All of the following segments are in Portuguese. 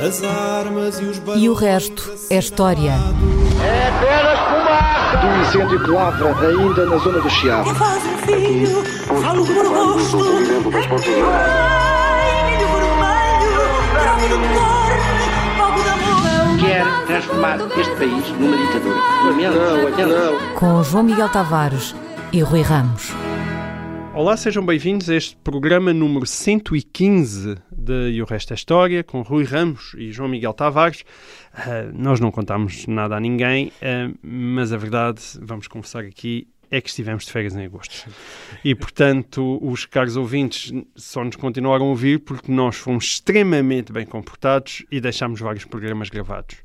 As armas e os E o resto é história. É apenas fumaça! Do incêndio que lavra ainda na zona do Chiado. Faz um filho, falo por fogo da amor. Quer transformar este país numa ditadura. Não, não. Com João Miguel Tavares e Rui Ramos. Olá, sejam bem-vindos a este programa número 115 de E o Resto é História, com Rui Ramos e João Miguel Tavares. Ah, nós não contamos nada a ninguém, ah, mas a verdade, vamos conversar aqui, é que estivemos de férias em agosto. E, portanto, os caros ouvintes só nos continuaram a ouvir porque nós fomos extremamente bem comportados e deixámos vários programas gravados.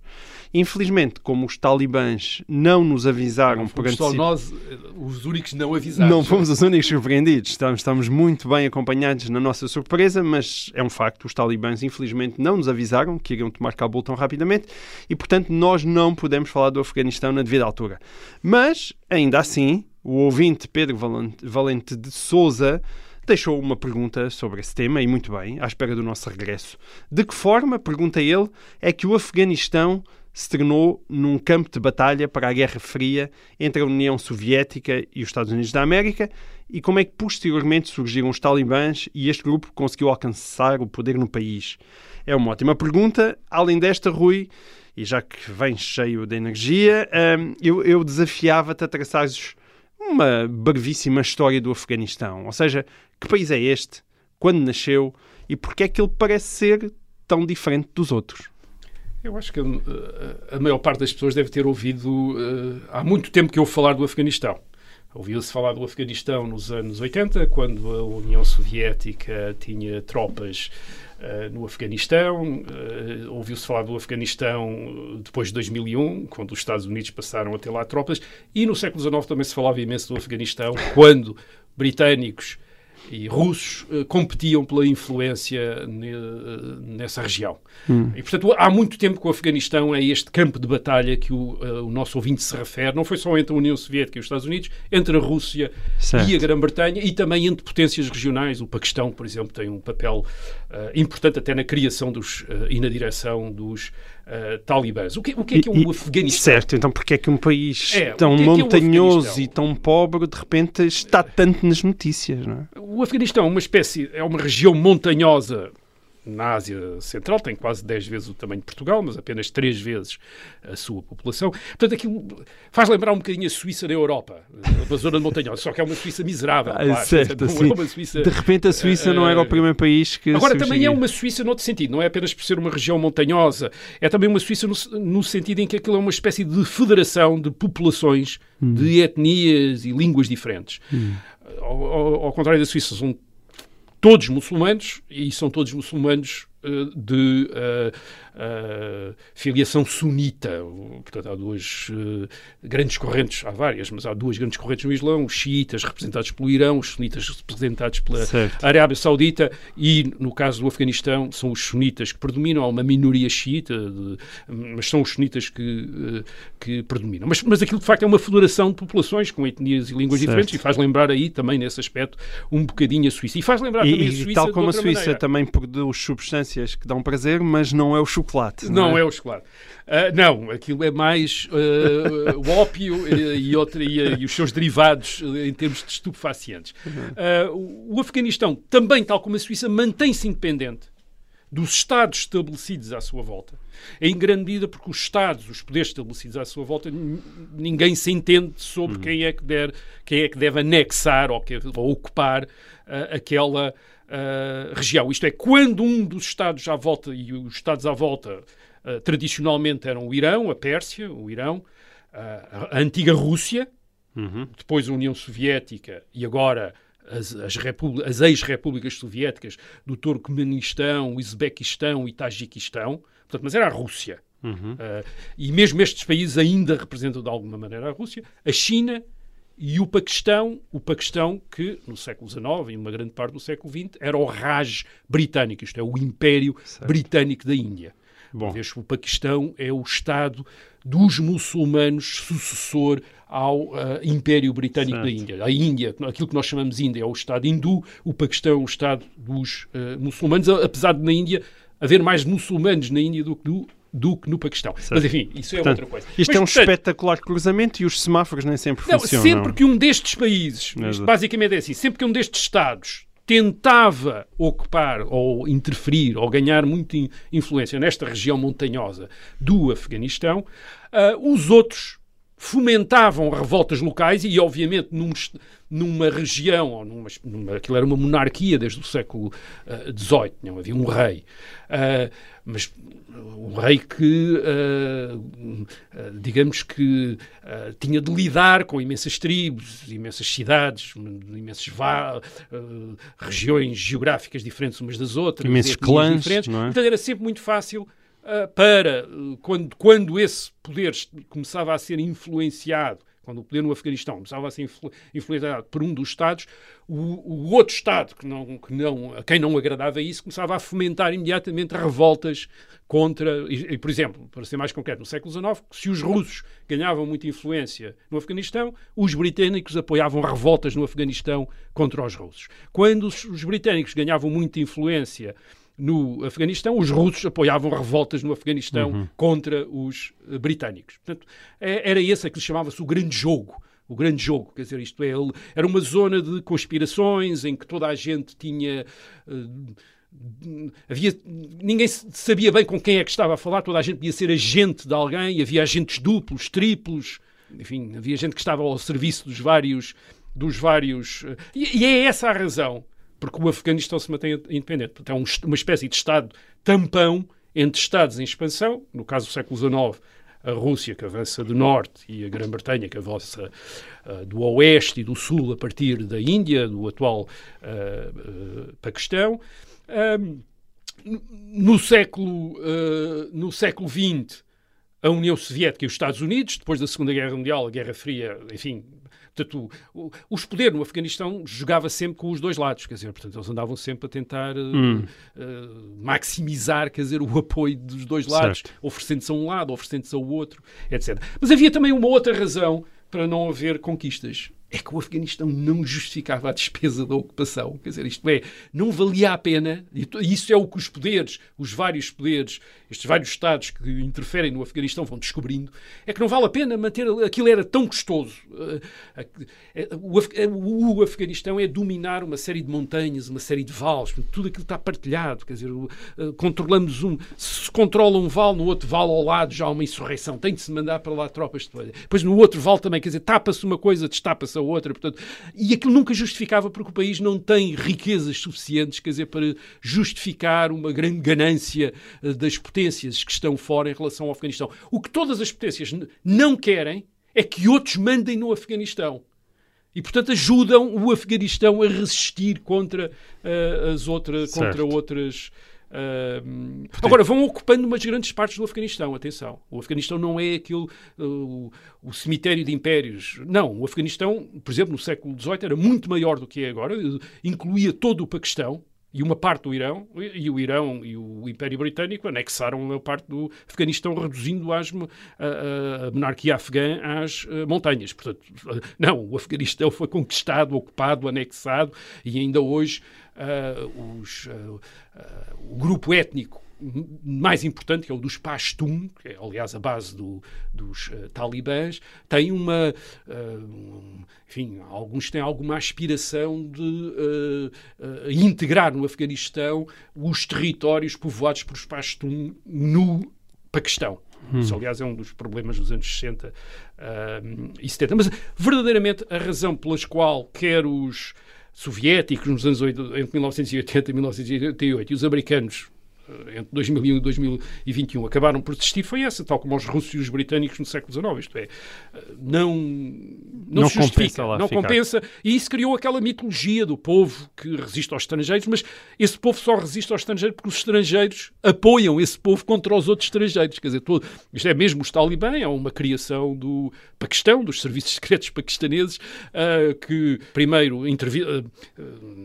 Infelizmente, como os talibãs não nos avisaram por Fomos só nós os únicos não avisados. não fomos os únicos surpreendidos. Estamos, estamos muito bem acompanhados na nossa surpresa, mas é um facto. Os talibãs, infelizmente, não nos avisaram que iriam tomar Cabul tão rapidamente e, portanto, nós não podemos falar do Afeganistão na devida altura. Mas, ainda assim, o ouvinte Pedro Valente de Souza deixou uma pergunta sobre esse tema, e muito bem, à espera do nosso regresso. De que forma, pergunta ele, é que o Afeganistão se tornou num campo de batalha para a Guerra Fria entre a União Soviética e os Estados Unidos da América e como é que posteriormente surgiram os talibãs e este grupo conseguiu alcançar o poder no país? É uma ótima pergunta. Além desta, Rui, e já que vens cheio de energia, hum, eu, eu desafiava-te a traçares uma brevíssima história do Afeganistão. Ou seja, que país é este? Quando nasceu? E porquê é que ele parece ser tão diferente dos outros? Eu acho que eh, a maior parte das pessoas deve ter ouvido eh, há muito tempo que eu falar do Afeganistão. Ouviu-se falar do Afeganistão nos anos 80, quando a União Soviética tinha tropas eh, no Afeganistão. Eh, Ouviu-se falar do Afeganistão depois de 2001, quando os Estados Unidos passaram a ter lá tropas. E no século XIX também se falava imenso do Afeganistão, quando britânicos e russos eh, competiam pela influência ne- eh, nessa região. E, portanto, há muito tempo que o Afeganistão é este campo de batalha que o, eh, o nosso ouvinte se refere. Não foi só entre a União Soviética e os Estados Unidos, entre a Rússia Certo. e a Grã-Bretanha e também entre potências regionais. O Paquistão, por exemplo, tem um papel importante até na criação dos, eh, e na direção dos eh, talibãs. O que, o que é que é e- Afeganistão? Certo, então porque é que um país É, tão é é montanhoso Afeganistão? e tão pobre de repente está tanto nas notícias, não é? O Afeganistão é uma espécie, é uma região montanhosa na Ásia Central, tem quase 10 vezes o tamanho de Portugal, mas apenas 3 vezes a sua população. Portanto, aquilo faz lembrar um bocadinho a Suíça da Europa, uma zona montanhosa, só que é uma Suíça miserável. Ah, claro. certo, é Suíça... De repente a Suíça não era o eh, primeiro país que Agora, também é uma Suíça noutro sentido, não é apenas por ser uma região montanhosa, é também uma Suíça no, no sentido em que aquilo é uma espécie de federação de populações, de etnias e línguas diferentes. Ao, ao- ao contrário da Suíça, são todos muçulmanos e são todos muçulmanos eh, de filiação sunita. Portanto, há duas eh, grandes correntes, há várias, mas há duas grandes correntes no Islão, os xiitas representados pelo Irão, os sunitas representados pela Certo. Arábia Saudita e, no caso do Afeganistão, são os sunitas que predominam. Há uma minoria xiita, de- mas são os sunitas que, eh, que predominam. Mas, mas aquilo, de facto, é uma federação de populações com etnias e línguas Certo. diferentes e faz lembrar aí, também nesse aspecto, um bocadinho a Suíça. E faz lembrar também a E, Suíça e tal como a Suíça maneira. também produz substâncias que dão prazer, mas não é o chocolate. Não, Não é o chocolate. Ah, não, aquilo é mais ah, o ópio e, outra- e, e os seus derivados em termos de estupefacientes. Ah, o, Afeganistão, também, tal como a Suíça, mantém-se independente dos Estados estabelecidos à sua volta. Em grande medida porque os Estados, os poderes estabelecidos à sua volta, ninguém se entende sobre quem, é que der, quem é que deve anexar ou, que- ou ocupar aquela ah, região. Isto é, quando um dos Estados à volta, e os Estados à volta ah, tradicionalmente eram o Irão, a Pérsia, o Irão, ah, a antiga Rússia, depois a União Soviética e agora as, as, as ex-repúblicas soviéticas do Turcomenistão, Uzbequistão e Tajiquistão, portanto, mas era a Rússia. Ah, e mesmo estes países ainda representam de alguma maneira a Rússia, a China e o Paquistão, o Paquistão que no século XIX e uma grande parte do século XX era o Raj britânico, isto é, o Império Britânico da Índia. Bom. Vez que o Paquistão é o Estado dos muçulmanos sucessor ao ah, Império Britânico da Certo. Índia. A Índia, aquilo que nós chamamos Índia, é o Estado hindu, o Paquistão é o Estado dos ah, muçulmanos, apesar de na Índia haver mais muçulmanos na Índia do que no, do que no Paquistão. Mas enfim, isso é Portanto, outra coisa. Isto Mas, é um portanto, espetacular cruzamento e os semáforos nem sempre não, funcionam. sempre que um destes países, isto basicamente é assim, sempre que um destes Estados tentava ocupar ou interferir ou ganhar muita in- influência nesta região montanhosa do Afeganistão, ah, os outros fomentavam revoltas locais e, obviamente, num numa região, ou numa, numa, aquilo era uma monarquia desde o século XVIII, não havia um rei. Ah, mas o rei que, ah, ah, digamos que, ah, tinha de lidar com imensas tribos, imensas cidades, imensas regiões geográficas diferentes umas das outras, Imensos clãs, diferentes. é? Portanto, era sempre muito fácil para, quando, quando esse poder começava a ser influenciado, quando o poder no Afeganistão começava a ser influ- influenciado por um dos Estados, o, o outro Estado, que não, que não, a quem não agradava isso, começava a fomentar imediatamente revoltas contra, e, e, por exemplo, para ser mais concreto, no século XIX, se os russos ganhavam muita influência no Afeganistão, os britânicos apoiavam revoltas no Afeganistão contra os russos. Quando os, os britânicos ganhavam muita influência no Afeganistão, os russos apoiavam revoltas no Afeganistão contra os eh, britânicos. Portanto, é- era esse que chamava-se o grande jogo. O grande jogo, quer dizer, isto é, era uma zona de conspirações em que toda a gente tinha. eh, havia, ninguém sabia bem com quem é que estava a falar, toda a gente podia ser agente de alguém, havia agentes duplos, triplos, enfim, havia gente que estava ao serviço dos vários. Dos vários eh, e, e é essa a razão porque o Afeganistão se mantém independente. Portanto, é um uma espécie de Estado tampão entre Estados em expansão, no caso do século XIX, a Rússia que avança do norte e a Grã-Bretanha que avança ah, do oeste e do sul a partir da Índia, do atual ah, ah, Paquistão. Ahm, no século, no século XX, a União Soviética e os Estados Unidos, depois da Segunda Guerra Mundial, a Guerra Fria, enfim, portanto, o, os poderes no Afeganistão jogava sempre com os dois lados, quer dizer, portanto, eles andavam sempre a tentar eh, eh, maximizar, quer dizer, o apoio dos dois lados, oferecendo-se a um lado, oferecendo-se ao outro, etc. Mas havia também uma outra razão para não haver conquistas. É que o Afeganistão não justificava a despesa da ocupação. Quer dizer, isto é, não valia a pena, e isso é o que os poderes, os vários poderes, estes vários Estados que interferem no Afeganistão vão descobrindo, é que não vale a pena manter, aquilo era tão custoso. Eh, eh, eh, o Afeganistão é dominar uma série de montanhas, uma série de vales, tudo aquilo está partilhado, quer dizer, controlamos um, se controla um vale, no outro vale ao lado já há uma insurreição, tem de se mandar para lá tropas de. Depois no outro vale também, quer dizer, tapa-se uma coisa, destapa-se a outra, portanto, e aquilo nunca justificava porque o país não tem riquezas suficientes, quer dizer, para justificar uma grande ganância eh, das potências que estão fora em relação ao Afeganistão. O que todas as potências não querem é que outros mandem no Afeganistão. E, portanto, ajudam o Afeganistão a resistir contra eh, as outras, contra outras. Ah, agora, vão ocupando umas grandes partes do Afeganistão, atenção. O Afeganistão não é aquele, ah, o, cemitério de impérios. Não, o Afeganistão, por exemplo, no século XVIII, era muito maior do que é agora, incluía todo o Paquistão, e uma parte do Irão, e o Irão e o Império Britânico anexaram uma parte do Afeganistão, reduzindo as, a, a- a monarquia afegã às eh, montanhas. Portanto, não, o Afeganistão foi conquistado, ocupado, anexado, e ainda hoje ah, os, ah, o grupo étnico mais importante, que é o dos Pashtun, que é aliás a base do- dos eh, talibãs, tem uma. um- enfim, alguns têm alguma aspiração de eh, integrar no Afeganistão os territórios povoados por os Pashtun no Paquistão. Isso, aliás, é um dos problemas dos anos 60 ah, e 70. Mas, verdadeiramente, a razão pelas qual quer os soviéticos nos anos 8, entre 1980 e 1988 e os americanos entre 2001 e 2021 acabaram por desistir foi essa, tal como os russos e os britânicos no século XIX. Isto é, eh, não, não, Não se justifica, compensa não ficar. compensa. E isso criou aquela mitologia do povo que resiste aos estrangeiros, mas esse povo só resiste aos estrangeiros porque os estrangeiros apoiam esse povo contra os outros estrangeiros. Quer dizer, todo, isto é mesmo os talibã, é uma criação do Paquistão, dos serviços secretos paquistaneses, ah, que primeiro ah,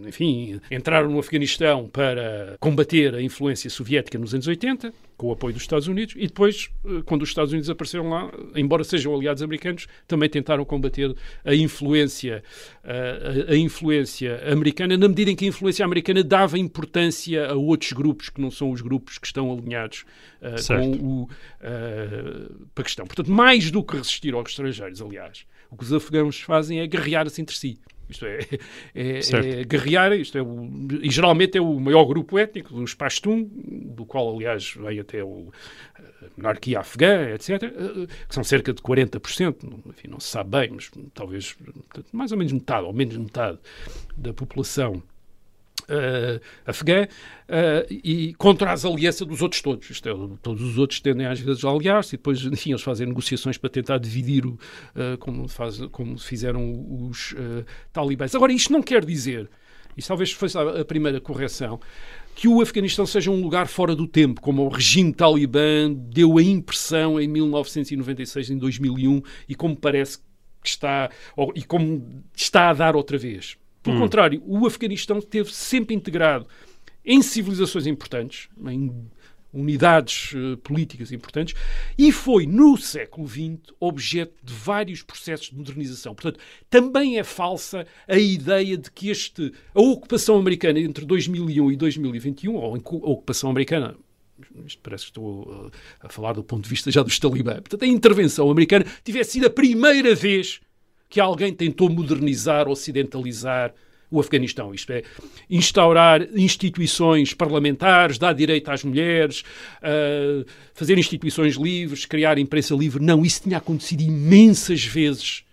enfim, entraram no Afeganistão para combater a influência soviética nos anos 80, com o apoio dos Estados Unidos, e depois, eh, quando os Estados Unidos apareceram lá, embora sejam aliados americanos, também tentaram combater a influência, a, a influência americana, na medida em que a influência americana dava importância a outros grupos que não são os grupos que estão alinhados uh, com o uh, Paquistão. Portanto, mais do que resistir aos estrangeiros, aliás, o que os afegãos fazem é guerrear-se entre si. Isto é, é, é guerrear, isto é o, e geralmente é o maior grupo étnico, dos Pashtun, do qual, aliás, vem até o, a monarquia afegã, etc., que são cerca de 40%, enfim, não se sabe bem, mas talvez mais ou menos metade, ou menos metade da população uh, afegã uh, e contra as alianças dos outros todos. Isto é, todos os outros tendem às vezes a aliar-se e depois, enfim, eles fazem negociações para tentar dividir o, uh, como, faz, como fizeram os talibãs. Agora, isto não quer dizer, e talvez fosse a primeira correção, que o Afeganistão seja um lugar fora do tempo, como o regime talibã deu a impressão em 1996, em 2001, e como parece que está, ou, e como está a dar outra vez. Pelo hum. contrário, o Afeganistão esteve sempre integrado em civilizações importantes, em unidades uh, políticas importantes, e foi, no século XX, objeto de vários processos de modernização. Portanto, também é falsa a ideia de que este, a ocupação americana entre 2001 e 2021, ou a ocupação americana isto parece que estou uh, a falar do ponto de vista já dos talibã. Portanto, a intervenção americana tivesse sido a primeira vez que alguém tentou modernizar, ocidentalizar o Afeganistão. Isto é, instaurar instituições parlamentares, dar direito às mulheres, uh, fazer instituições livres, criar imprensa livre. Não, isso tinha acontecido imensas vezes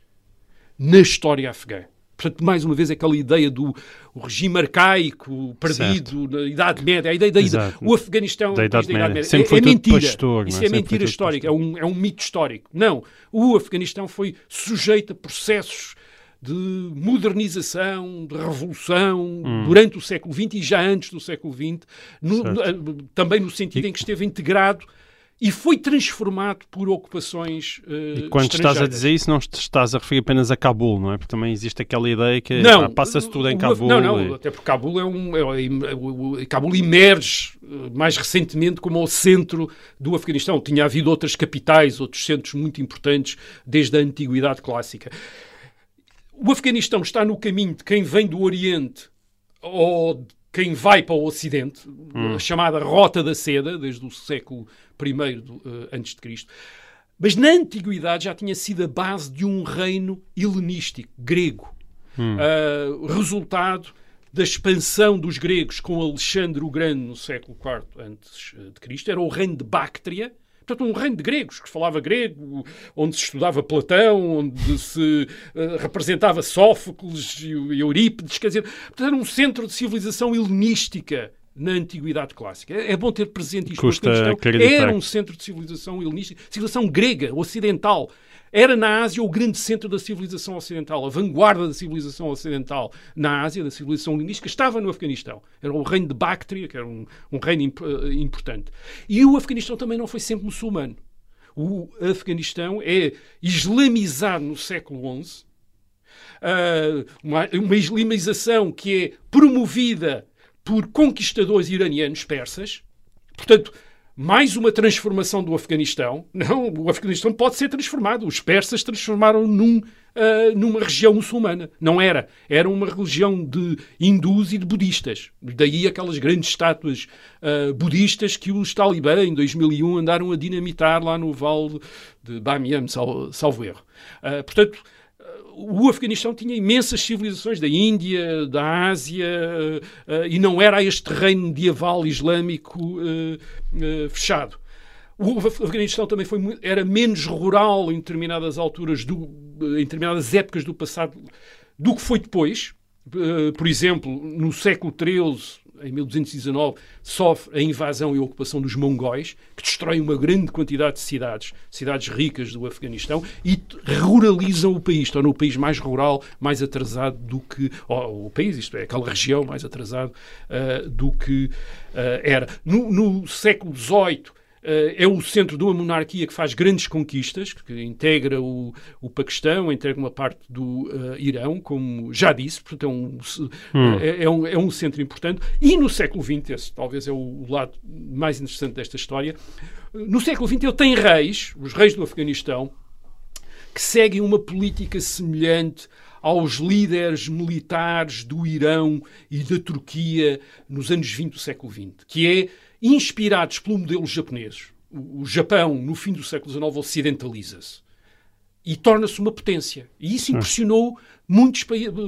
na história afegã. Portanto, mais uma vez, aquela ideia do regime arcaico, perdido, na Idade Média, a ideia da Exato. o Afeganistão da Idade, da Idade Média. Média. É, é mentira. Pastor, Isso é, é mentira histórica, é um, é um mito histórico. Não. O Afeganistão foi sujeito a processos de modernização, de revolução hum. durante o século XX e já antes do século XX, no, também no sentido e... em que esteve integrado e foi transformado por ocupações uh, E quando estás a dizer isso, não estás a referir apenas a Cabul, não é? Porque também existe aquela ideia que não, passa-se tudo em Cabul. Não, não, e... até porque Cabul é um... É, Cabul emerge eh, mais recentemente como o centro do Afeganistão. Tinha havido outras capitais, outros centros muito importantes desde a Antiguidade Clássica. O Afeganistão está no caminho de quem vem do Oriente ou quem vai para o Ocidente, hum. a chamada Rota da Seda, desde o século antes de Cristo. Mas na Antiguidade já tinha sido a base de um reino helenístico, grego. Hum. Uh, resultado da expansão dos gregos com Alexandre o Grande no século IV antes de Cristo. Era o reino de Bactria, portanto, um reino de gregos, que falava grego, onde se estudava Platão, onde se uh, representava Sófocles e, e Eurípides, quer dizer, portanto, era um centro de civilização helenística na antiguidade clássica. É, é bom ter presente isto. Custa era um centro de civilização helenística, civilização grega, ocidental. Era na Ásia o grande centro da civilização ocidental, a vanguarda da civilização ocidental na Ásia, da civilização helenística, estava no Afeganistão. Era o reino de Bactria, que era um, um reino imp, uh, importante. E o Afeganistão também não foi sempre muçulmano. O Afeganistão é islamizado no século XI, uh, uma, uma islamização que é promovida por conquistadores iranianos persas. Portanto, mais uma transformação do Afeganistão. Não, o Afeganistão pode ser transformado. Os persas transformaram num, uh, numa região muçulmana. Não era. Era uma religião de hindus e de budistas. Daí aquelas grandes estátuas uh, budistas que os talibã, em 2001, andaram a dinamitar lá no vale de Bamiyan, salvo, erro. Uh, portanto, o Afeganistão tinha imensas civilizações da Índia, da Ásia, uh, e não era este reino medieval islâmico uh, fechado. O Afeganistão também foi, era menos rural em determinadas alturas, do, em determinadas épocas do passado, do que foi depois. Por exemplo, no século XIII, em 1219, sofre a invasão e a ocupação dos mongóis, que destroem uma grande quantidade de cidades, cidades ricas do Afeganistão, e ruralizam o país, tornam o país mais rural, mais atrasado do que. o país, isto é, aquela região mais atrasado uh, do que uh, era. No, no século XVIII, é o centro de uma monarquia que faz grandes conquistas, que integra o, o Paquistão, integra uma parte do uh, Irão, como já disse, portanto é um, hum. é, é, um, é um centro importante. E no século XX, esse talvez é o lado mais interessante desta história, no século XX ele tem reis, os reis do Afeganistão, que seguem uma política semelhante aos líderes militares do Irão e da Turquia nos anos 20 do século XX, que é inspirados pelo modelo japonês. O Japão, no fim do século XIX, ocidentaliza-se e torna-se uma potência. E isso impressionou muitos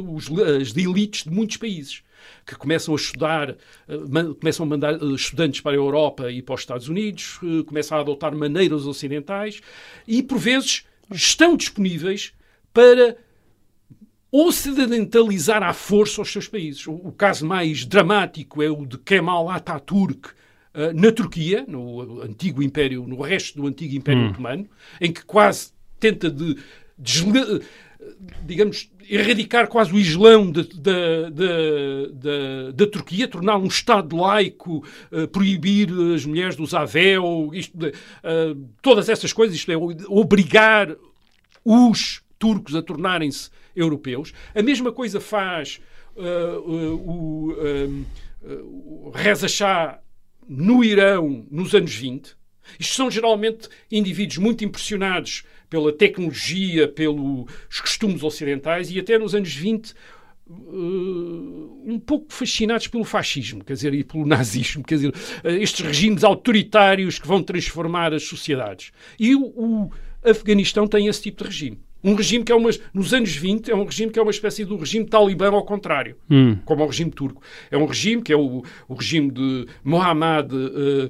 os, as elites de muitos países que começam a estudar, eh, começam a mandar eh, estudantes para a Europa e para os Estados Unidos, eh, começam a adotar maneiras ocidentais e, por vezes, estão disponíveis para ocidentalizar à força os seus países. O, caso mais dramático é o de Kemal Atatürk, na Turquia, no antigo império, no resto do antigo Império hum. Otomano, em que quase tenta de, de digamos, erradicar quase o Islão da, da, da, Turquia, tornar um Estado laico, uh, proibir as mulheres de usar véu, isto, uh, todas essas coisas, isto é, obrigar os turcos a tornarem-se europeus. A mesma coisa faz uh, o, o Reza Shah no Irão nos anos 20. Isto são geralmente indivíduos muito impressionados pela tecnologia, pelos costumes ocidentais e até nos anos 20 Uh, um pouco fascinados pelo fascismo, quer dizer, e pelo nazismo, quer dizer, uh, estes regimes autoritários que vão transformar as sociedades. E o, o Afeganistão tem esse tipo de regime. Um regime que é uma, nos anos 20 é um regime que é uma espécie do regime talibã ao contrário, hum. como o regime turco. É um regime que é o, o regime de Mohammad, uh,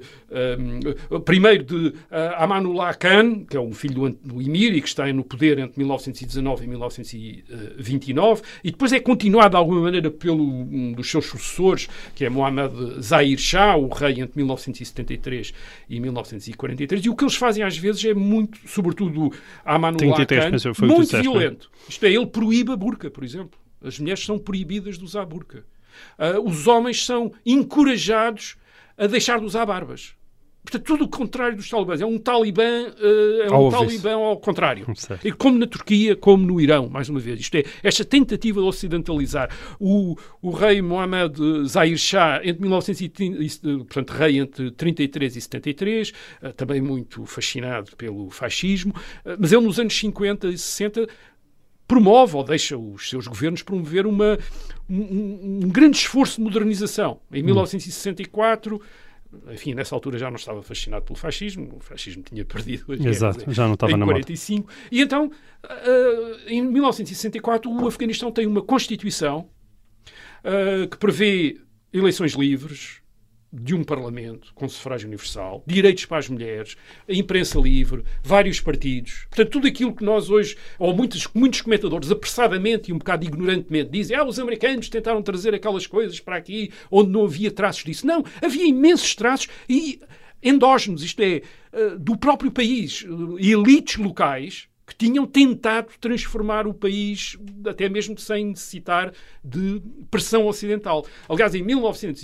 uh, primeiro de uh, Amanullah Khan, que é um filho do, do Emir e que está no poder entre 1919 e 1929, e depois é continuado de alguma maneira pelo um dos seus sucessores, que é Mohammad Zahir Shah, o rei entre 1973 e 1943. E o que eles fazem às vezes é muito, sobretudo Amanullah Khan, foi muito é? violento. Isto é, ele proíbe a burca, por exemplo. As mulheres são proibidas de usar burca. Uh, os homens são encorajados a deixar de usar barbas. Portanto, tudo o contrário dos talibãs. É um talibã, uh, é um talibã ao contrário. E como na Turquia, como no Irão, mais uma vez. Isto é, esta tentativa de ocidentalizar. O, o rei Mohammed Zahir Shah, entre 1930, portanto, rei entre 33 e 73, uh, também muito fascinado pelo fascismo, uh, mas ele nos anos 50 e 60 promove ou deixa os seus governos promover uma, um, um grande esforço de modernização. Em 1964 hum enfim, nessa altura já não estava fascinado pelo fascismo, o fascismo tinha perdido as Exato, já não estava em na 45. Moda. E então, uh, em 1964, o Afeganistão tem uma Constituição uh, que prevê eleições livres, de um Parlamento com sufrágio universal, direitos para as mulheres, a imprensa livre, vários partidos. Portanto, tudo aquilo que nós hoje, ou muitos, muitos comentadores, apressadamente e um bocado ignorantemente, dizem ah, os americanos tentaram trazer aquelas coisas para aqui onde não havia traços disso. Não, havia imensos traços e endógenos, isto é, eh, do próprio país, eh, elites locais que tinham tentado transformar o país, até mesmo sem necessitar de pressão ocidental. Aliás, em 1900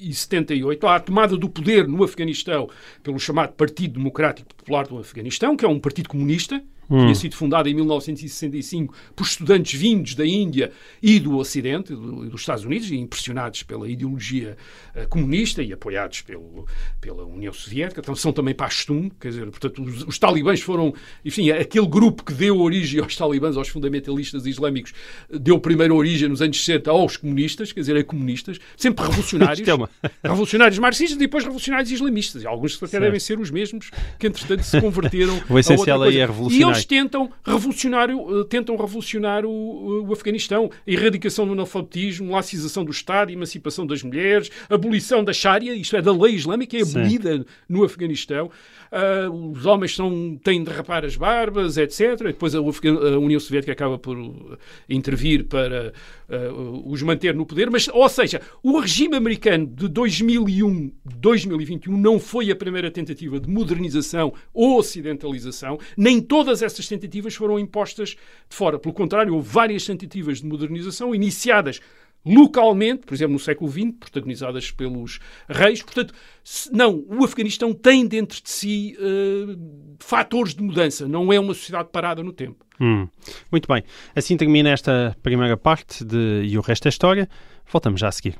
e 78, a tomada do poder no Afeganistão pelo chamado Partido Democrático Popular do Afeganistão, que é um partido comunista, hum. tinha sido fundada em 1965 por estudantes vindos da Índia e do Ocidente, do, dos Estados Unidos, e impressionados pela ideologia uh, comunista e apoiados pelo, pela União Soviética. Então, são também Pashtun, quer dizer, portanto, os, os, talibãs foram, enfim, aquele grupo que deu origem aos talibãs, aos fundamentalistas islâmicos, deu primeiro origem nos anos 60 aos comunistas, quer dizer, a comunistas, sempre revolucionários, é revolucionários marxistas e depois revolucionários islamistas. E alguns até certo. devem ser os mesmos que, entretanto, se converteram o essencial aí é revolucionário eles tentam revolucionar, eh, tentam revolucionar o, o Afeganistão. A erradicação do analfabetismo, laicização do Estado, emancipação das mulheres, abolição da Sharia, isto é, da lei islâmica, é abolida Sim. no Afeganistão. Uh, os homens são, têm de rapar as barbas, etc. E depois a, a, União Soviética acaba por uh, intervir para uh, os manter no poder. Mas, ou seja, o regime americano de 2001, 2021 não foi a primeira tentativa de modernização ou ocidentalização. Nem todas essas tentativas foram impostas de fora. Pelo contrário, houve várias tentativas de modernização iniciadas localmente, por exemplo, no século XX, protagonizadas pelos reis. Portanto, não, o Afeganistão tem dentro de si uh, fatores de mudança, não é uma sociedade parada no tempo. Hum. Muito bem. Assim termina esta primeira parte de E o Resto é História. Voltamos já a seguir.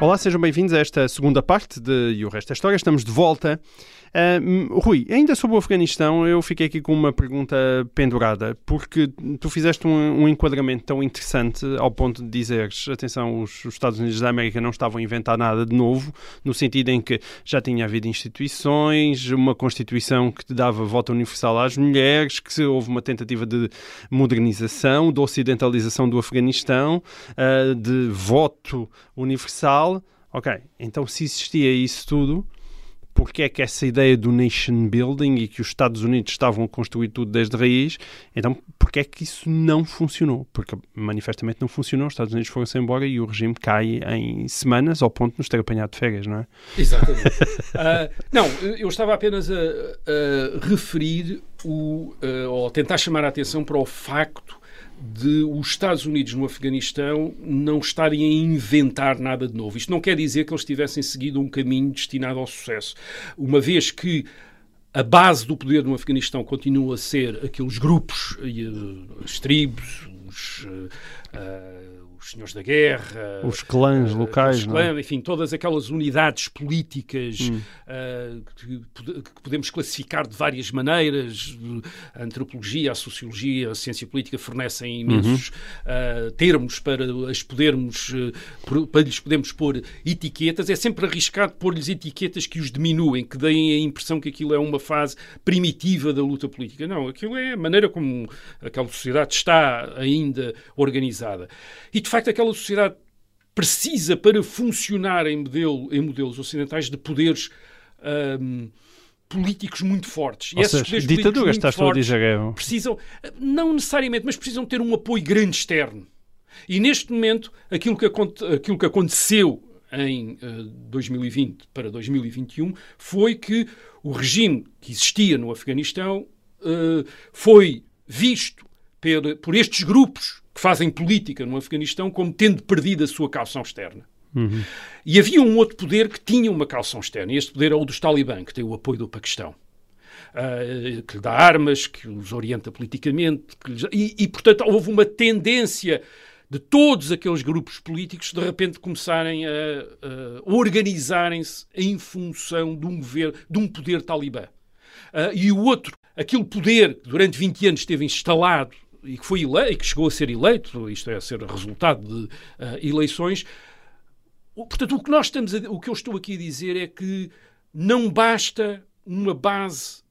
Olá, sejam bem-vindos a esta segunda parte de E o Resto é História. Estamos de volta Uh, Rui, ainda sobre o Afeganistão, eu fiquei aqui com uma pergunta pendurada, porque tu fizeste um, um enquadramento tão interessante ao ponto de dizeres, atenção, os, os, Estados Unidos da América não estavam a inventar nada de novo, no sentido em que já tinha havido instituições, uma Constituição que dava voto universal às mulheres, que houve uma tentativa de modernização, de ocidentalização do Afeganistão, uh, de voto universal. Ok, então se existia isso tudo, porque é que essa ideia do nation building e que os Estados Unidos estavam a construir tudo desde raiz, então porque é que isso não funcionou? Porque manifestamente não funcionou, os Estados Unidos foram-se embora e o regime cai em semanas ao ponto de nos ter apanhado de férias, não é? Exatamente. uh, não, eu estava apenas a, a referir o, uh, ou tentar chamar a atenção para o facto de os Estados Unidos no Afeganistão não estarem a inventar nada de novo. Isto não quer dizer que eles tivessem seguido um caminho destinado ao sucesso, uma vez que a base do poder no Afeganistão continua a ser aqueles grupos, uh, as tribos, os, uh, os senhores da guerra, os clãs locais, os clãs, é? enfim, todas aquelas unidades políticas hum. uh, que, que, podemos classificar de várias maneiras. A antropologia, a sociologia, a ciência política fornecem imensos uhum. uh, termos para as podermos para lhes podermos pôr etiquetas. É sempre arriscado pôr-lhes etiquetas que os diminuem, que deem a impressão que aquilo é uma fase primitiva da luta política. Não, aquilo é a maneira como aquela sociedade está ainda organizada. E de facto, aquela sociedade precisa, para funcionar em, modelo, em modelos ocidentais, de poderes. Um, políticos muito fortes. Ou e esses seja, ditaduras, estás fortes, a dizer, é... precisam, não necessariamente, mas precisam ter um apoio grande externo. E neste momento, aquilo que, aquilo que aconteceu em uh, 2020 para 2021 foi que o regime que existia no Afeganistão uh, foi visto por, por estes grupos que fazem política no Afeganistão como tendo perdido a sua calção externa. Uhum. E havia um outro poder que tinha uma calção externa, e este poder é o dos Talibã, que tem o apoio do Paquistão. Uh, que lhe dá armas, que os orienta politicamente, lhes... e, e, portanto houve uma tendência de todos aqueles grupos políticos de repente começarem a, a organizarem-se em função de um governo, de um poder talibã. Uh, e o outro, aquele poder que durante 20 anos esteve instalado e que foi eleito, e que chegou a ser eleito, isto é, a ser resultado de uh, eleições. Portanto, o que nós estamos a, o que eu estou aqui a dizer é que não basta uma base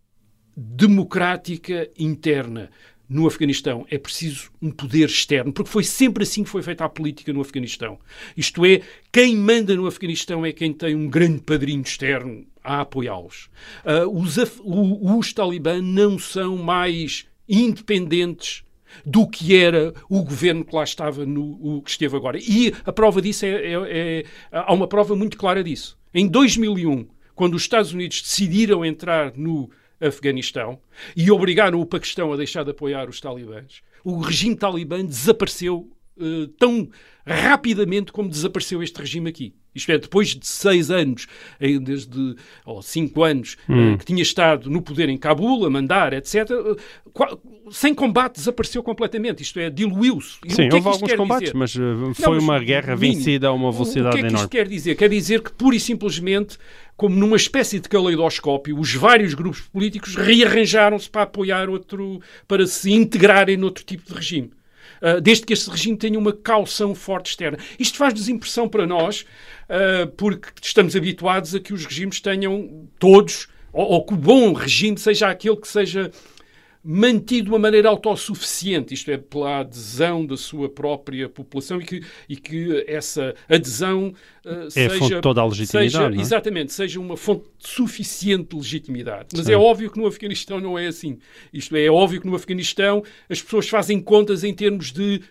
democrática interna no Afeganistão. É preciso um poder externo, porque foi sempre assim que foi feita a política no Afeganistão. Isto é, quem manda no Afeganistão é quem tem um grande padrinho externo a apoiá-los. Uh, os, os talibã não são mais independentes do que era o governo que lá estava, no, o que esteve agora. E a prova disso é, é, é, Há uma prova muito clara disso. Em 2001, quando os Estados Unidos decidiram entrar no Afeganistão e obrigaram o Paquistão a deixar de apoiar os talibãs, o regime talibã desapareceu uh, tão rapidamente como desapareceu este regime aqui. Isto é, depois de seis anos, desde, ou cinco anos, eh, hum. que tinha estado no poder em Cabul, a mandar, etc., eh, sem combate desapareceu completamente. Isto é, diluiu-se. Sim, é houve alguns combates, dizer? mas foi Não, mas, uma guerra vencida a uma velocidade enorme. O que é que isto quer dizer? Quer dizer que, pura e simplesmente, como numa espécie de caleidoscópio, os vários grupos políticos rearranjaram-se para apoiar outro, para se integrarem noutro tipo de regime. Uh, desde que este regime tenha uma caução forte externa. Isto faz-nos impressão para nós, uh, porque estamos habituados a que os regimes tenham todos, ou, ou que o bom regime seja aquele que seja mantido de uma maneira autossuficiente, isto é, pela adesão da sua própria população e que, e que essa adesão uh, é seja... fonte toda a legitimidade, seja, é? Exatamente, seja uma fonte suficiente de legitimidade. Mas Sim. é óbvio que no Afeganistão não é assim. Isto é, é óbvio que no Afeganistão as pessoas fazem contas em termos de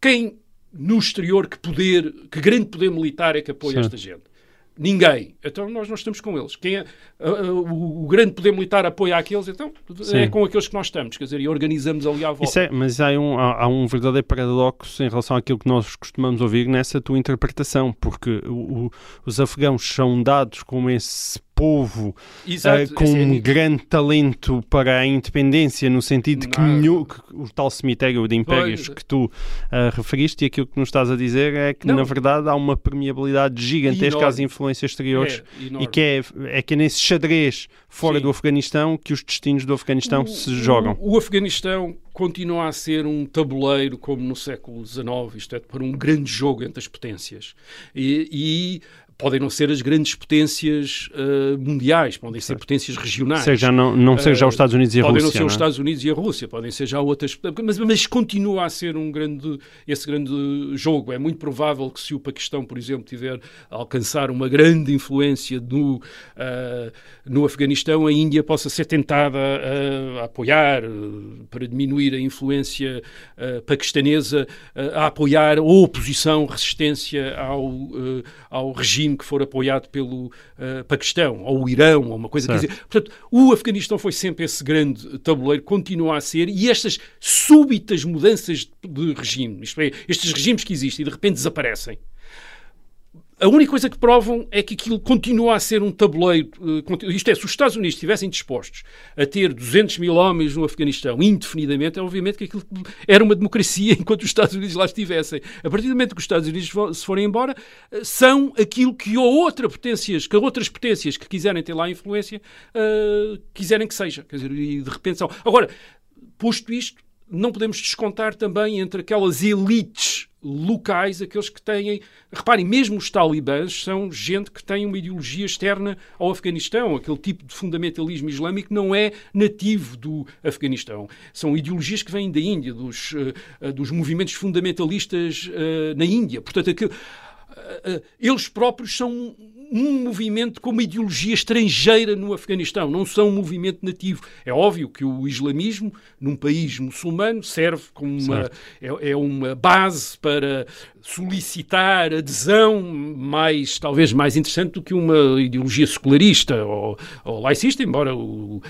quem no exterior, que poder, que grande poder militar é que apoia Sim. esta gente. Ninguém. Então nós não estamos com eles. Quem é, o, o grande poder militar apoia aqueles, então Sim. é com aqueles que nós estamos. Quer dizer, e organizamos ali à volta. É, mas há um, há, há um verdadeiro paradoxo em relação àquilo que nós costumamos ouvir nessa tua interpretação, porque o- o- os afegãos são dados como esse povo eh, com é um grande talento para a independência, no sentido de que, nenhum- que o tal cemitério de impérios Pois. que tu ah, referiste e aquilo que nos estás a dizer é que, Não. na verdade, há uma permeabilidade gigantesca às influências exteriores. É, E que é, é que é nesse xadrez fora Sim. do Afeganistão que os destinos do Afeganistão se jogam. O, o Afeganistão continua a ser um tabuleiro como no século XIX, isto é, para um grande jogo entre as potências. E, e podem não ser as grandes potências eh, mundiais, podem ser potências regionais. Seja, não, não seja já Eh, os Estados Unidos e a podem Rússia. não ser não os é? Estados Unidos e a Rússia, podem ser já outras, mas, mas continua a ser um grande, esse grande jogo. É muito provável que se o Paquistão, por exemplo, tiver a alcançar uma grande influência no, ah, no Afeganistão, a Índia possa ser tentada a, a apoiar, para diminuir a influência ah, paquistanesa, a apoiar a oposição, resistência ao, ao regime que for apoiado pelo eh, Paquistão, ou o Irão, ou uma coisa quer dizer. Portanto, o Afeganistão foi sempre esse grande tabuleiro, continua a ser, e estas súbitas mudanças de regime, isto é, estes regimes que existem e de repente desaparecem. A única coisa que provam é que aquilo continua a ser um tabuleiro. eh, Isto é, se os Estados Unidos estivessem dispostos a ter 200 mil homens no Afeganistão indefinidamente, é obviamente que aquilo era uma democracia enquanto os Estados Unidos lá estivessem. A partir do momento que os Estados Unidos se forem embora, eh, são aquilo que outra potências, que outras potências que quiserem ter lá influência, eh, quiserem que seja. Quer dizer, e de repente são. Agora, posto isto, não podemos descontar também entre aquelas elites locais, aqueles que têm. Reparem, mesmo os talibãs são gente que tem uma ideologia externa ao Afeganistão. Aquele tipo de fundamentalismo islâmico não é nativo do Afeganistão. São ideologias que vêm da Índia, dos, eh, dos movimentos fundamentalistas eh, na Índia. Portanto, aquilo. Uh, eles próprios são um movimento com uma ideologia estrangeira no Afeganistão, não são um movimento nativo. É óbvio que o islamismo, num país muçulmano, serve como uma, é, é uma base para solicitar adesão mais, talvez mais interessante do que uma ideologia secularista ou, ou laicista, embora o,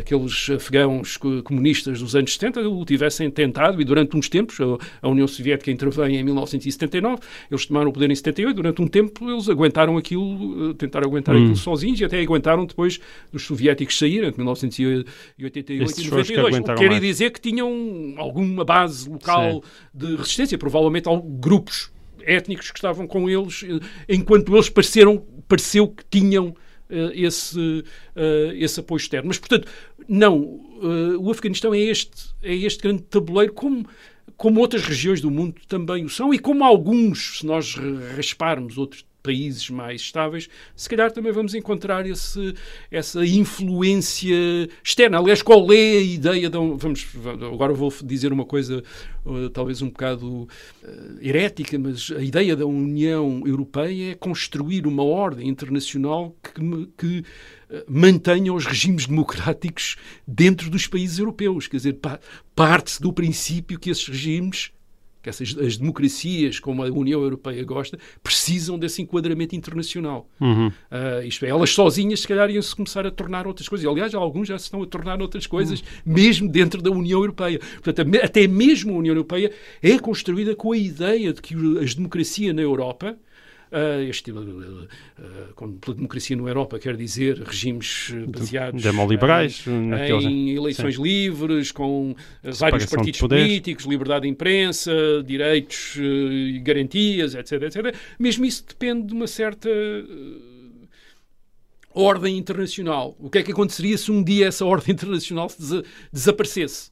aqueles afegãos co- comunistas dos anos 70 o tivessem tentado e durante uns tempos, a, União Soviética intervém em 1979, eles tomaram o poder em 78, durante um tempo eles aguentaram aquilo, eh, tentaram aguentar Hum. aquilo sozinhos e até aguentaram depois dos soviéticos saírem, entre 1988 Esses e foram os que 92. O que aguentaram quer dizer que tinham alguma base local de resistência, provavelmente grupos étnicos que estavam com eles, eh, enquanto eles pareceram, pareceu que tinham eh, esse, eh, esse apoio externo. Mas, portanto, não, o Afeganistão é este, é este grande tabuleiro, como, como outras regiões do mundo também o são, e como alguns, se nós rasparmos outros países mais estáveis, se calhar também vamos encontrar esse, essa influência externa. Aliás, qual é a ideia da. Vamos, agora vou dizer uma coisa uh, talvez um bocado uh, herética, mas a ideia da União Europeia é construir uma ordem internacional que, que mantenha os regimes democráticos dentro dos países europeus. Quer dizer, pa parte-se do princípio que esses regimes essas, as democracias, como a União Europeia gosta, precisam desse enquadramento internacional. Uhum. Uh, isto é, elas sozinhas, se calhar, iam-se começar a tornar outras coisas. Aliás, alguns já se estão a tornar outras coisas, mesmo dentro da União Europeia. Portanto, até mesmo a União Europeia é construída com a ideia de que as democracias na Europa Uh, este, uh, uh, quando pela democracia na Europa quer dizer regimes baseados Demoliberais, em, em eleições sim. livres, com vários partidos políticos, liberdade de imprensa, direitos e garantias, etc, etc. Mesmo isso depende de uma certa ordem internacional. O que é que aconteceria se um dia essa ordem internacional se desa desaparecesse?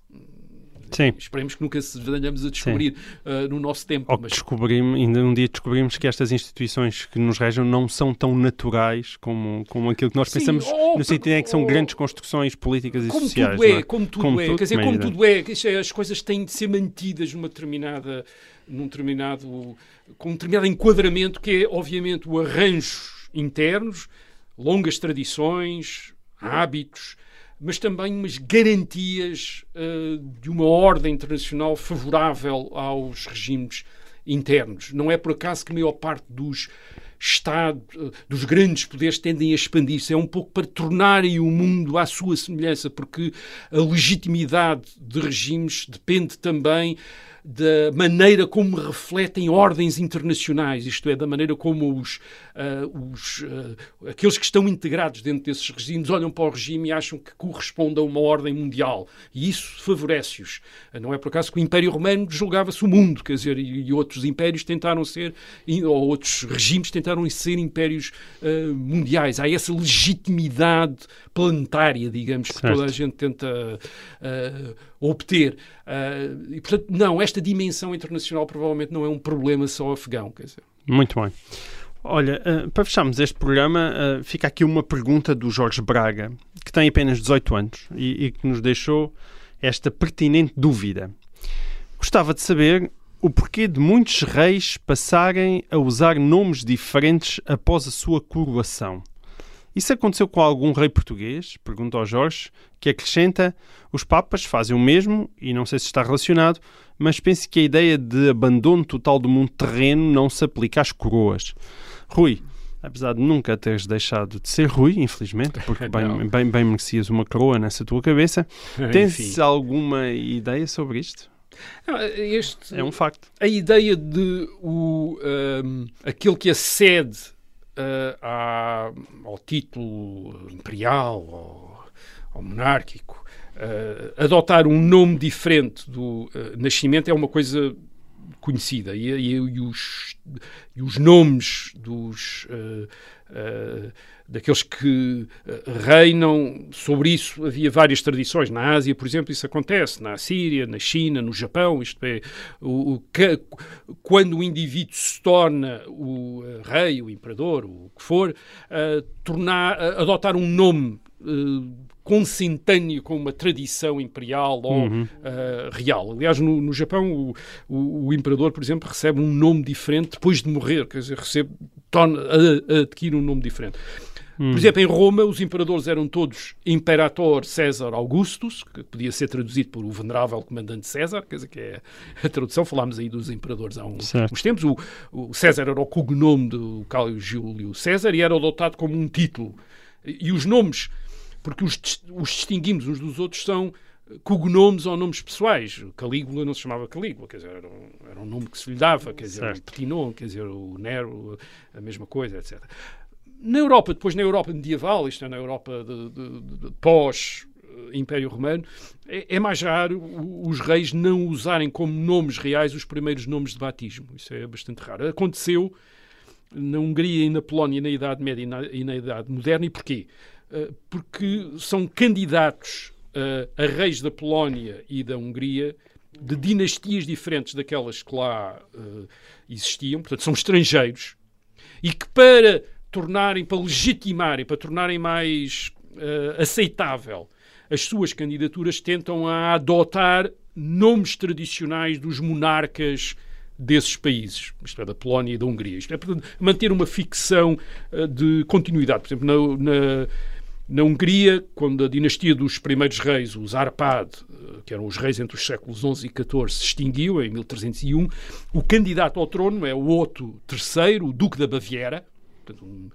Sim. Esperemos que nunca se venhamos a descobrir uh, no nosso tempo. Ou que descobrimos, ainda um dia descobrimos que estas instituições que nos regem não são tão naturais como, como aquilo que nós Sim, pensamos, ou- no sentido em que são ou- grandes construções políticas e como sociais. tudo é, é? como tudo Como é, tudo, quer dizer, como tudo é, as coisas têm de ser mantidas numa determinada, num determinado, com um determinado enquadramento que é, obviamente, o arranjos internos, longas tradições, hábitos, mas também umas garantias uh, de uma ordem internacional favorável aos regimes internos. Não é por acaso que a maior parte dos Estado, dos grandes poderes tendem a expandir-se. É um pouco para tornarem o mundo à sua semelhança, porque a legitimidade de regimes depende também da maneira como refletem ordens internacionais, isto é, da maneira como os, uh, os, uh, aqueles que estão integrados dentro desses regimes olham para o regime e acham que corresponde a uma ordem mundial. E isso favorece-os. Não é por acaso que o Império Romano julgava-se o mundo, quer dizer, e, e, outros impérios tentaram ser, ou outros regimes tentaram ser impérios uh, mundiais. Há essa legitimidade planetária, digamos, que toda a gente tenta obter. e, portanto, não, esta dimensão internacional provavelmente não é um problema só afegão. Quer dizer. Muito bem. Olha, uh, para fecharmos este programa, uh, fica aqui uma pergunta do Jorge Braga, que tem apenas 18 anos e, e que nos deixou esta pertinente dúvida. Gostava de saber o porquê de muitos reis passarem a usar nomes diferentes após a sua coroação. Isso aconteceu com algum rei português? Pergunta ao Jorge, que acrescenta: os papas fazem o mesmo, e não sei se está relacionado, mas penso que a ideia de abandono total do mundo terreno não se aplica às coroas. Rui, apesar de nunca teres deixado de ser Rui, infelizmente, porque bem, bem, bem merecias uma coroa nessa tua cabeça, tens alguma ideia sobre isto? Este, é um facto. A ideia de o, um, aquele que acede uh, à, ao título imperial ou, ou monárquico uh, adotar um nome diferente do uh, nascimento é uma coisa conhecida e, e, e, os, e os, nomes dos uh, uh, daqueles que reinam. Sobre isso havia várias tradições. Na Ásia por exemplo isso acontece. Na Síria na China no Japão. Isto é o, o que, quando o indivíduo se torna o rei o imperador o que for tornar adotar um nome consentâneo com uma tradição imperial ou uhum. uh, real. Aliás, no, no Japão, o, o, o, imperador, por exemplo, recebe um nome diferente depois de morrer, quer dizer, recebe, adquire um nome diferente. Por uhum. exemplo, em Roma, os imperadores eram todos Imperator César Augustus, que podia ser traduzido por o Venerável Comandante César, quer dizer, que é a tradução. Falámos aí dos imperadores há uns, uns tempos. O, o, César era o cognome do Cálio Júlio César e era adotado como um título. E os nomes porque os, os distinguimos uns dos outros são cognomes ou nomes pessoais. Calígula não se chamava Calígula, quer dizer, era um, era um nome que se lhe dava, quer dizer, certo. Petinon, quer dizer, o Nero, a mesma coisa, etc. Na Europa, depois na Europa medieval, isto é, na Europa de, de, de, pós Império Romano, é, é, mais raro os reis não usarem como nomes reais os primeiros nomes de batismo. Isso é bastante raro. Aconteceu na Hungria e na Polónia na Idade Média e na, e na Idade Moderna. E porquê? Eh, porque são candidatos a reis da Polónia e da Hungria de dinastias diferentes daquelas que lá uh, existiam, portanto, são estrangeiros, e que para tornarem, para legitimarem, para tornarem mais uh, aceitável as suas candidaturas, tentam a adotar nomes tradicionais dos monarcas desses países, isto é, da Polónia e da Hungria. Isto é, portanto, manter uma ficção uh, de continuidade. Por exemplo, na, na na Hungria, quando a dinastia dos primeiros reis, os Arpad, eh, que eram os reis entre os séculos XI e XIV, se extinguiu em 1301, o candidato ao trono é o Otto III, o Duque da Baviera, portanto, um,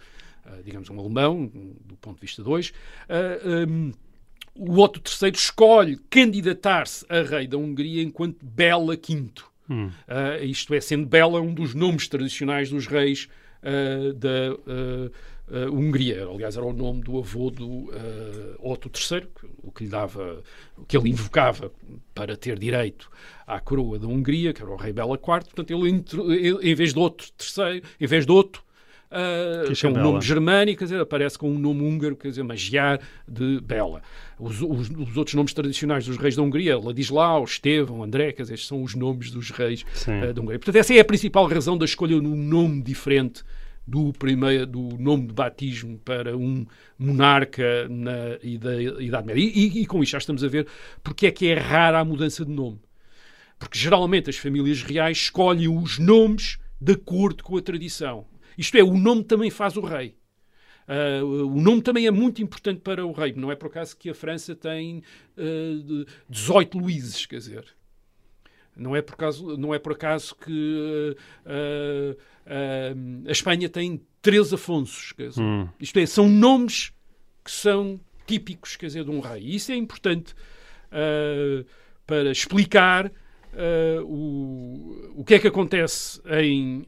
eh, digamos um alemão, do ponto de vista de hoje. Uh, um, o Otto III escolhe candidatar-se a rei da Hungria enquanto Bela V. Hum. Uh, isto é, sendo Bela um dos nomes tradicionais dos reis uh, da uh, Hungria. Aliás, era o nome do avô do uh, Otto III, o que lhe dava, o que ele invocava para ter direito à coroa da Hungria, que era o rei Bela IV. Portanto, ele, em vez de Otto III, em vez de Otto, Uh, que é um nome germânico, quer dizer, aparece com um nome húngaro, quer dizer, Magiar de Bela. Os, os, os, outros nomes tradicionais dos reis da Hungria, Ladislau, Estevão, André, quer dizer, estes são os nomes dos reis uh, da Hungria. Portanto, essa é a principal razão da escolha de um nome diferente do, primeiro, do nome de batismo para um monarca na Idade Média. E, e, e, com isto já estamos a ver porque é que é rara a mudança de nome. Porque geralmente as famílias reais escolhem os nomes de acordo com a tradição. Isto é, o nome também faz o rei. Uh, o nome também é muito importante para o rei. Não é por acaso que a França tem uh, ah, 18 Luíses, quer dizer. Não é por acaso, não é por acaso que uh, uh, a Espanha tem três Afonsos. Quer dizer, Hum. Isto é, são nomes que são típicos quer dizer, de um rei. E isso é importante para explicar o, o que é que acontece em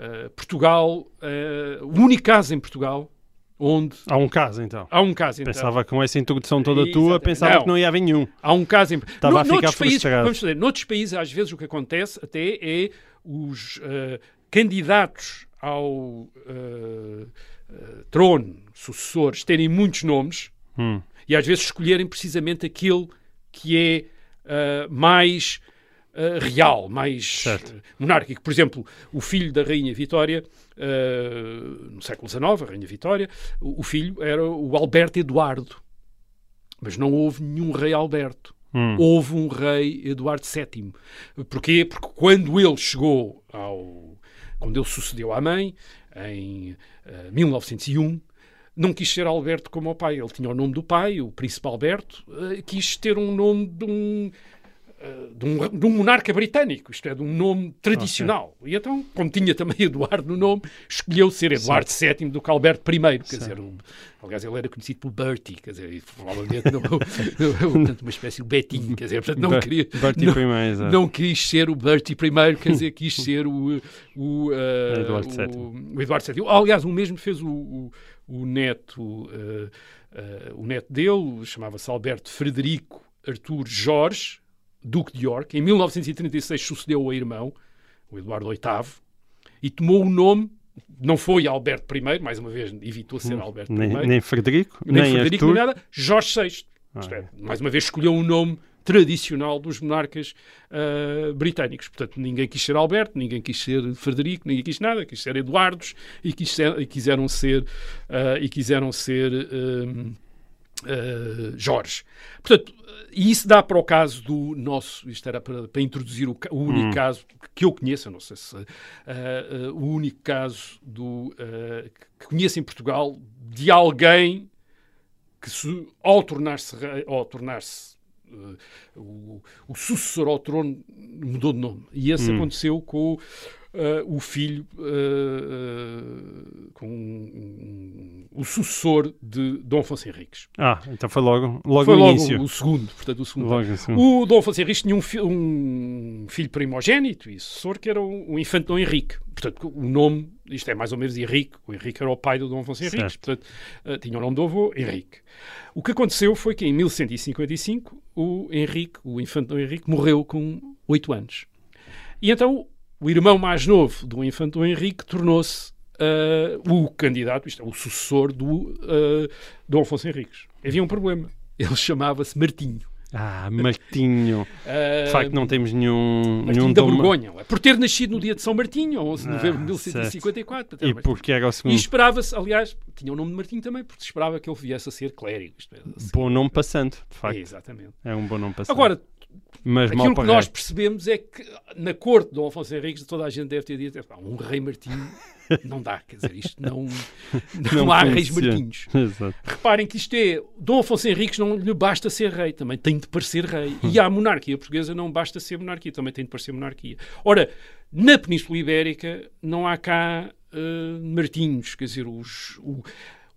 uh, uh, Portugal, uh, o único caso em Portugal onde Há um caso, então. há um caso então. Pensava com essa introdução toda tua, Exatamente. pensava Não. que não ia haver nenhum. Há um caso em... Estava a ficar países, vamos dizer, noutros países, às vezes, o que acontece até é os eh, candidatos ao eh, eh, trono, sucessores, terem muitos nomes Hum. e às vezes escolherem precisamente aquele que é eh, mais eh, real, mais Certo. eh, monárquico. Por exemplo, o filho da Rainha Vitória, eh, no século XIX, a Rainha Vitória, o, o filho era o Alberto Eduardo. Mas não houve nenhum rei Alberto. Hum. Houve um rei Eduardo VII. Porquê? Porque quando ele chegou ao... Quando ele sucedeu à mãe, em eh, 1901, não quis ser Alberto como o pai. Ele tinha o nome do pai, o príncipe Alberto, eh, quis ter um nome de um, de um, de um monarca britânico, isto é, de um nome tradicional. E então, como tinha também Eduardo no nome, escolheu ser Eduardo VII do que Alberto I. Quer dizer, o- aliás, ele era conhecido por Bertie, quer dizer, provavelmente não, portanto, uma espécie de Betinho, quer dizer, portanto, não Ber- queria. Bertie não, exato. não quis ser o Bertie I, quer dizer, quis ser o, o, eh, Eduardo VII. o Eduardo VII. Aliás, o mesmo fez o, o, o neto, eh, eh, o neto dele, chamava-se Alberto Frederico Artur Jorge, Duque de York. Em 1936 sucedeu ao irmão, o Eduardo VIII, e tomou o nome, não foi Alberto I, mais uma vez evitou ser Alberto Hum, Nem, I, nem Frederico, nem, nem, Frederico, Arthur. nem nada, Jorge VI. Ah, é, mais uma vez escolheu um nome tradicional dos monarcas ah, britânicos. Portanto, ninguém quis ser Alberto, ninguém quis ser Frederico, ninguém quis nada, quis ser Eduardos e, quis ser- e quiseram ser ah, e quiseram ser ah, ah, Jorge. Portanto, e isso dá para o caso do nosso, isto era para, para introduzir o, o único caso que eu conheço, não sei se ah, ah, o único caso do, que conheço em Portugal de alguém que se, ao tornar-se ao tornar-se o, o sucessor ao trono mudou de nome. E esse aconteceu com eh, o filho, eh, com um- o sucessor de Dom Afonso Henriques. Ah, então foi logo, logo Foi no logo início. o segundo, portanto, o segundo. Logo. O Dom Afonso Henriques tinha um, fi- um filho primogénito e sucessor que era o, o infante Dom Henrique. Portanto, o nome, isto é mais ou menos Henrique. O Henrique era o pai do Dom Afonso Henriques. Certo. Portanto, eh, tinha o nome do avô, Henrique. O que aconteceu foi que em 1155 o Henrique, o infante Dom Henrique, morreu com 8 anos. E então o irmão mais novo do infante Henrique tornou-se eh, o candidato, isto é, o sucessor do eh, Dom Afonso Henriques. Havia um problema. Ele chamava-se Martinho. Ah, Martinho. Eh, De facto, não temos nenhum. Martinho nenhum da dom- Borgonha, por ter nascido no dia de São Martinho, 11 de novembro de Ah, 1154. E porque era o E segundo. esperava-se, aliás, tinha o nome de Martinho também, porque se esperava que ele viesse a ser clérigo. É. Bom nome passante, de É, facto. exatamente. É um bom nome passante. Agora, mas aquilo que nós percebemos é que na corte de Dom Afonso Henriques toda a gente deve ter dito "Epá, um rei Martinho não dá, quer dizer, isto não, não, Não há reis. Martinhos. Exato. Reparem que isto é, Dom Afonso Henriques não lhe basta ser rei, também tem de parecer rei. E à monarquia portuguesa não basta ser monarquia, também tem de parecer monarquia. Ora, na Península Ibérica não há cá eh, Martinhos, quer dizer, os, o-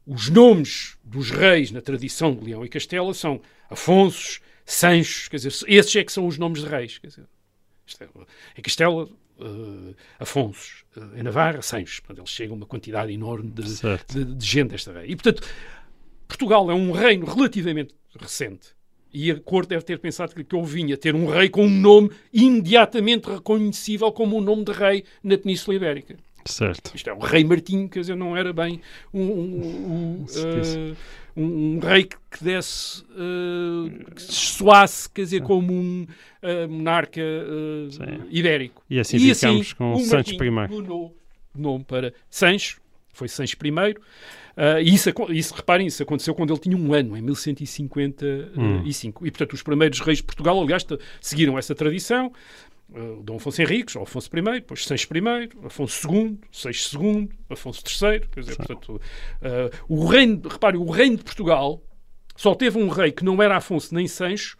os nomes dos reis na tradição de Leão e Castela são Afonsos, Sanchos, quer dizer, esses é que são os nomes de reis. Quer dizer, isto é, em Castela, eh, Afonsos, eh, em Navarra, Sanchos. Portanto, eles chegam a uma quantidade enorme de, de, de gente desta rei. E, portanto, Portugal é um reino relativamente recente. E a corte deve ter pensado que, que eu vinha ter um rei com um nome imediatamente reconhecível como um nome de rei na Península Ibérica. Certo. Isto é, o rei Martinho, quer dizer, não era bem um, um, um, um- um rei que, que desse, eh, que se soasse, quer dizer, como um eh, monarca Sim. ibérico. E assim ficamos com o Sancho I. mudou nome para Sancho, foi Sancho I. E isso, isso, reparem, isso aconteceu quando ele tinha um ano, em 1155. E, portanto, os primeiros reis de Portugal, aliás, seguiram essa tradição. Ah, Dom Afonso Henriques, ou Afonso I, depois Sancho I, Afonso II, Seixo II, Afonso III. Quer dizer, portanto, ah, o reino, reparem, o reino de Portugal só teve um rei que não era Afonso nem Sancho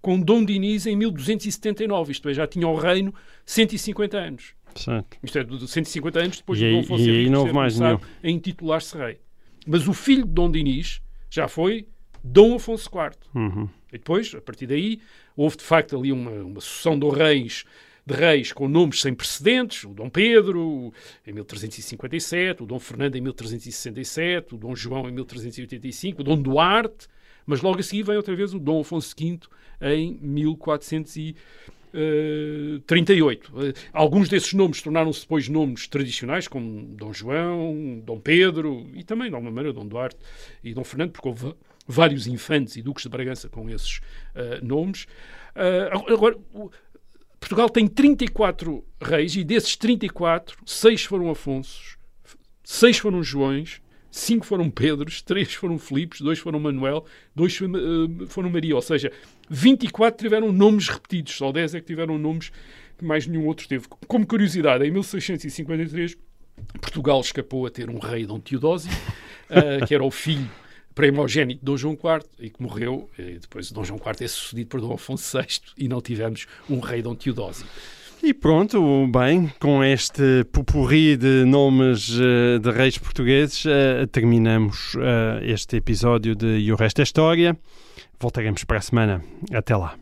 com Dom Dinis em 1279, isto é, já tinha o reino 150 anos. Certo. Isto é, de 150 anos depois E de Dom Afonso e Henriques não houve mais começado a intitular-se rei. Mas o filho de Dom Dinis já foi Dom Afonso IV. Uhum. E depois, a partir daí, houve de facto ali uma, uma sucessão de reis, de reis com nomes sem precedentes, o Dom Pedro em 1357, o Dom Fernando em 1367, o Dom João em 1385, o Dom Duarte, mas logo a seguir vem outra vez o Dom Afonso V em 1438. Eh, Alguns desses nomes tornaram-se depois nomes tradicionais, como Dom João, Dom Pedro e também, de alguma maneira, Dom Duarte e Dom Fernando, porque houve vários infantes e duques de Bragança com esses eh, nomes. Eh, agora, o- Portugal tem 34 reis e desses 34, seis foram Afonsos, seis foram Joões, cinco foram Pedros, três foram Filipes, dois foram Manuel, dois foram, eh, foram Maria. Ou seja, 24 tiveram nomes repetidos, só 10 é que tiveram nomes que mais nenhum outro teve. Como curiosidade, em 1653, Portugal escapou a ter um rei, Dom Teodósio, eh, que era o filho primogénito de Dom João IV e que morreu. E depois Dom João IV é sucedido por Dom Afonso VI e não tivemos um rei, Dom Teodósio. E pronto, bem, com este pupurri de nomes eh, de reis portugueses, eh, terminamos eh, este episódio de E o Resto é História. Voltaremos para a semana. Até lá.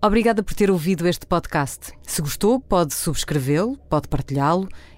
Obrigada por ter ouvido este podcast. Se gostou, pode subscrevê-lo, pode partilhá-lo